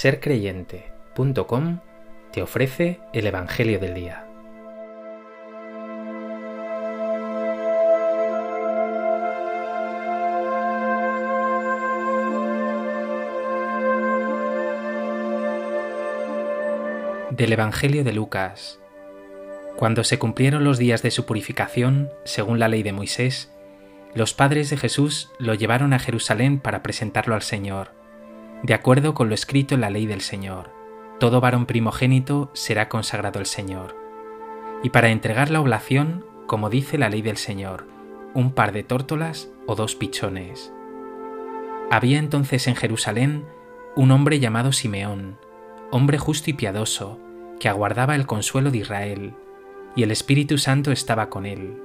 sercreyente.com te ofrece el Evangelio del Día. Del Evangelio de Lucas. Cuando se cumplieron los días de su purificación, según la ley de Moisés, los padres de Jesús lo llevaron a Jerusalén para presentarlo al Señor de acuerdo con lo escrito en la ley del Señor. Todo varón primogénito será consagrado al Señor. Y para entregar la oblación, como dice la ley del Señor, un par de tórtolas o dos pichones. Había entonces en Jerusalén un hombre llamado Simeón, hombre justo y piadoso, que aguardaba el consuelo de Israel, y el Espíritu Santo estaba con él.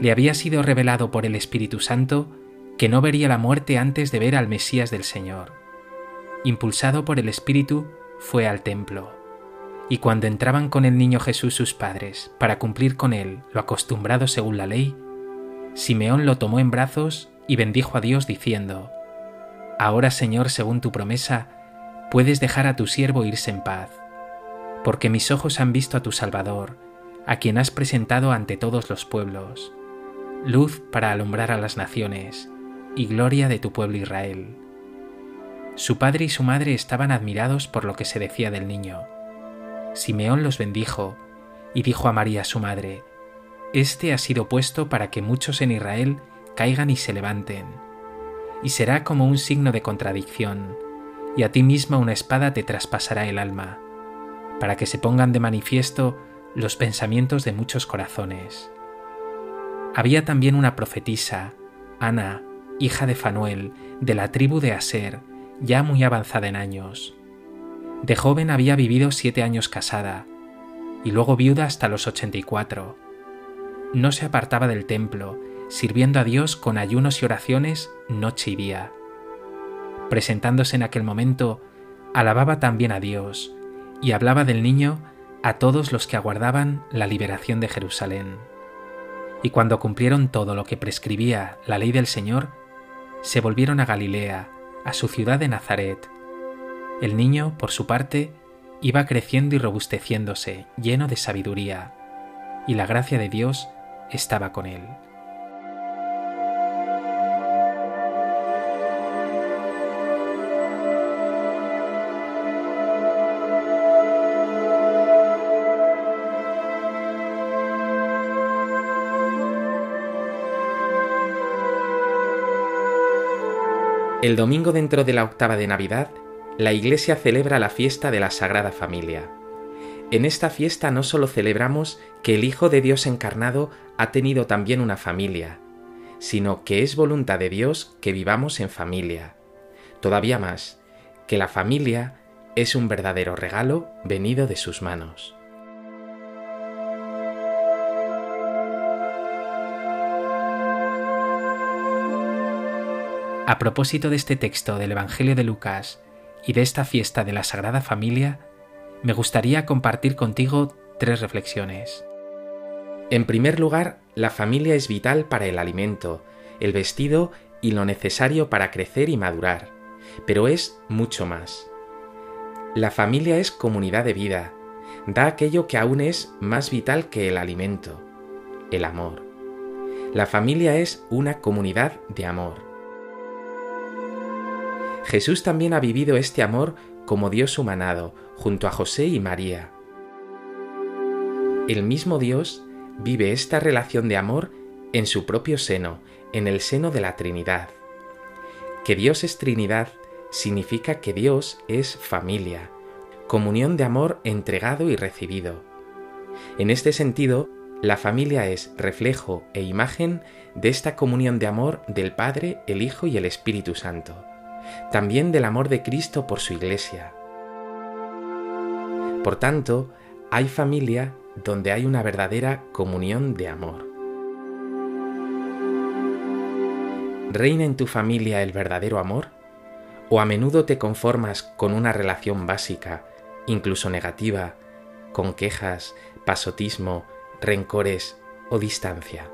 Le había sido revelado por el Espíritu Santo que no vería la muerte antes de ver al Mesías del Señor. Impulsado por el Espíritu, fue al templo, y cuando entraban con el niño Jesús sus padres para cumplir con él lo acostumbrado según la ley, Simeón lo tomó en brazos y bendijo a Dios diciendo, Ahora Señor, según tu promesa, puedes dejar a tu siervo irse en paz, porque mis ojos han visto a tu Salvador, a quien has presentado ante todos los pueblos, luz para alumbrar a las naciones, y gloria de tu pueblo Israel. Su padre y su madre estaban admirados por lo que se decía del niño. Simeón los bendijo y dijo a María su madre, Este ha sido puesto para que muchos en Israel caigan y se levanten, y será como un signo de contradicción, y a ti misma una espada te traspasará el alma, para que se pongan de manifiesto los pensamientos de muchos corazones. Había también una profetisa, Ana, hija de Fanuel, de la tribu de Aser, ya muy avanzada en años. De joven había vivido siete años casada, y luego viuda hasta los ochenta y cuatro. No se apartaba del templo, sirviendo a Dios con ayunos y oraciones noche y día. Presentándose en aquel momento, alababa también a Dios, y hablaba del niño a todos los que aguardaban la liberación de Jerusalén. Y cuando cumplieron todo lo que prescribía la ley del Señor, se volvieron a Galilea, a su ciudad de Nazaret. El niño, por su parte, iba creciendo y robusteciéndose, lleno de sabiduría, y la gracia de Dios estaba con él. El domingo dentro de la octava de Navidad, la Iglesia celebra la fiesta de la Sagrada Familia. En esta fiesta no solo celebramos que el Hijo de Dios encarnado ha tenido también una familia, sino que es voluntad de Dios que vivamos en familia. Todavía más, que la familia es un verdadero regalo venido de sus manos. A propósito de este texto del Evangelio de Lucas y de esta fiesta de la Sagrada Familia, me gustaría compartir contigo tres reflexiones. En primer lugar, la familia es vital para el alimento, el vestido y lo necesario para crecer y madurar, pero es mucho más. La familia es comunidad de vida, da aquello que aún es más vital que el alimento, el amor. La familia es una comunidad de amor. Jesús también ha vivido este amor como Dios humanado, junto a José y María. El mismo Dios vive esta relación de amor en su propio seno, en el seno de la Trinidad. Que Dios es Trinidad significa que Dios es familia, comunión de amor entregado y recibido. En este sentido, la familia es reflejo e imagen de esta comunión de amor del Padre, el Hijo y el Espíritu Santo también del amor de Cristo por su Iglesia. Por tanto, hay familia donde hay una verdadera comunión de amor. ¿Reina en tu familia el verdadero amor? ¿O a menudo te conformas con una relación básica, incluso negativa, con quejas, pasotismo, rencores o distancia?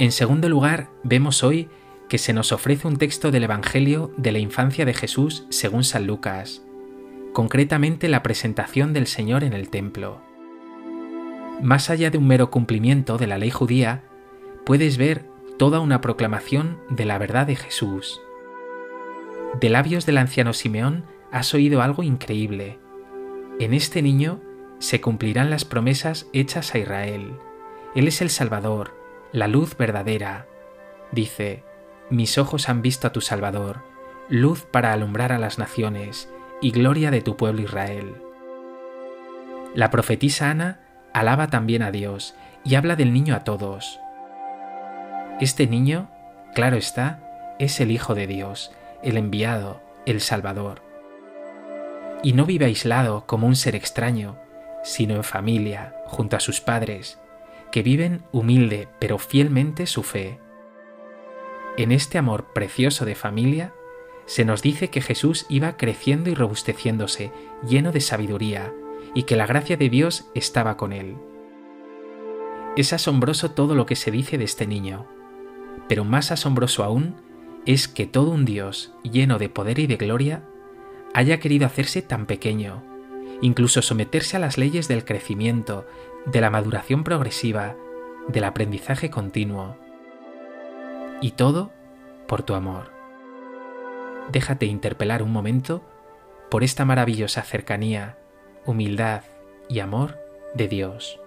En segundo lugar, vemos hoy que se nos ofrece un texto del Evangelio de la infancia de Jesús según San Lucas, concretamente la presentación del Señor en el templo. Más allá de un mero cumplimiento de la ley judía, puedes ver toda una proclamación de la verdad de Jesús. De labios del anciano Simeón has oído algo increíble. En este niño se cumplirán las promesas hechas a Israel. Él es el Salvador, la luz verdadera. Dice, mis ojos han visto a tu Salvador, luz para alumbrar a las naciones y gloria de tu pueblo Israel. La profetisa Ana alaba también a Dios y habla del niño a todos. Este niño, claro está, es el Hijo de Dios, el enviado, el Salvador. Y no vive aislado como un ser extraño, sino en familia, junto a sus padres, que viven humilde pero fielmente su fe. En este amor precioso de familia, se nos dice que Jesús iba creciendo y robusteciéndose, lleno de sabiduría, y que la gracia de Dios estaba con él. Es asombroso todo lo que se dice de este niño, pero más asombroso aún es que todo un Dios lleno de poder y de gloria haya querido hacerse tan pequeño, incluso someterse a las leyes del crecimiento, de la maduración progresiva, del aprendizaje continuo. Y todo por tu amor. Déjate interpelar un momento por esta maravillosa cercanía, humildad y amor de Dios.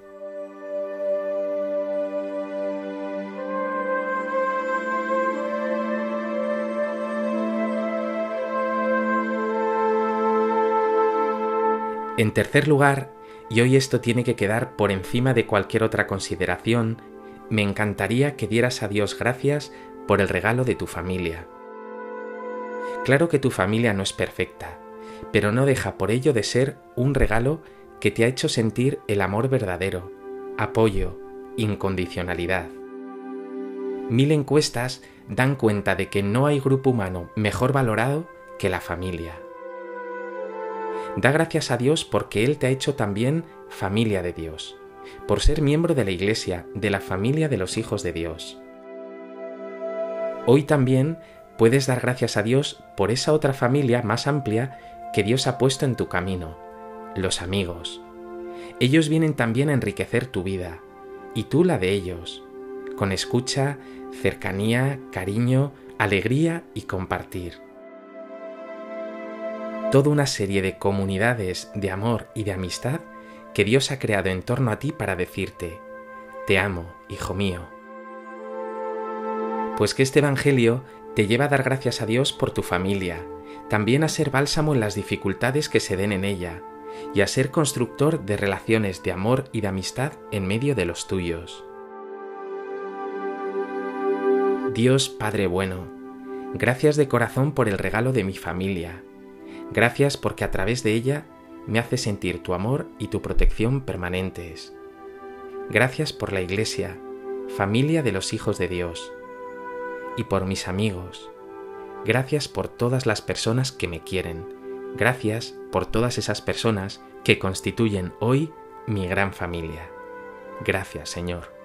En tercer lugar, y hoy esto tiene que quedar por encima de cualquier otra consideración, me encantaría que dieras a Dios gracias por el regalo de tu familia. Claro que tu familia no es perfecta, pero no deja por ello de ser un regalo que te ha hecho sentir el amor verdadero, apoyo, incondicionalidad. Mil encuestas dan cuenta de que no hay grupo humano mejor valorado que la familia. Da gracias a Dios porque Él te ha hecho también familia de Dios, por ser miembro de la Iglesia, de la familia de los hijos de Dios. Hoy también puedes dar gracias a Dios por esa otra familia más amplia que Dios ha puesto en tu camino, los amigos. Ellos vienen también a enriquecer tu vida, y tú la de ellos, con escucha, cercanía, cariño, alegría y compartir toda una serie de comunidades de amor y de amistad que Dios ha creado en torno a ti para decirte, te amo, hijo mío. Pues que este Evangelio te lleva a dar gracias a Dios por tu familia, también a ser bálsamo en las dificultades que se den en ella, y a ser constructor de relaciones de amor y de amistad en medio de los tuyos. Dios Padre bueno, gracias de corazón por el regalo de mi familia, Gracias porque a través de ella me hace sentir tu amor y tu protección permanentes. Gracias por la Iglesia, familia de los hijos de Dios, y por mis amigos. Gracias por todas las personas que me quieren. Gracias por todas esas personas que constituyen hoy mi gran familia. Gracias, Señor.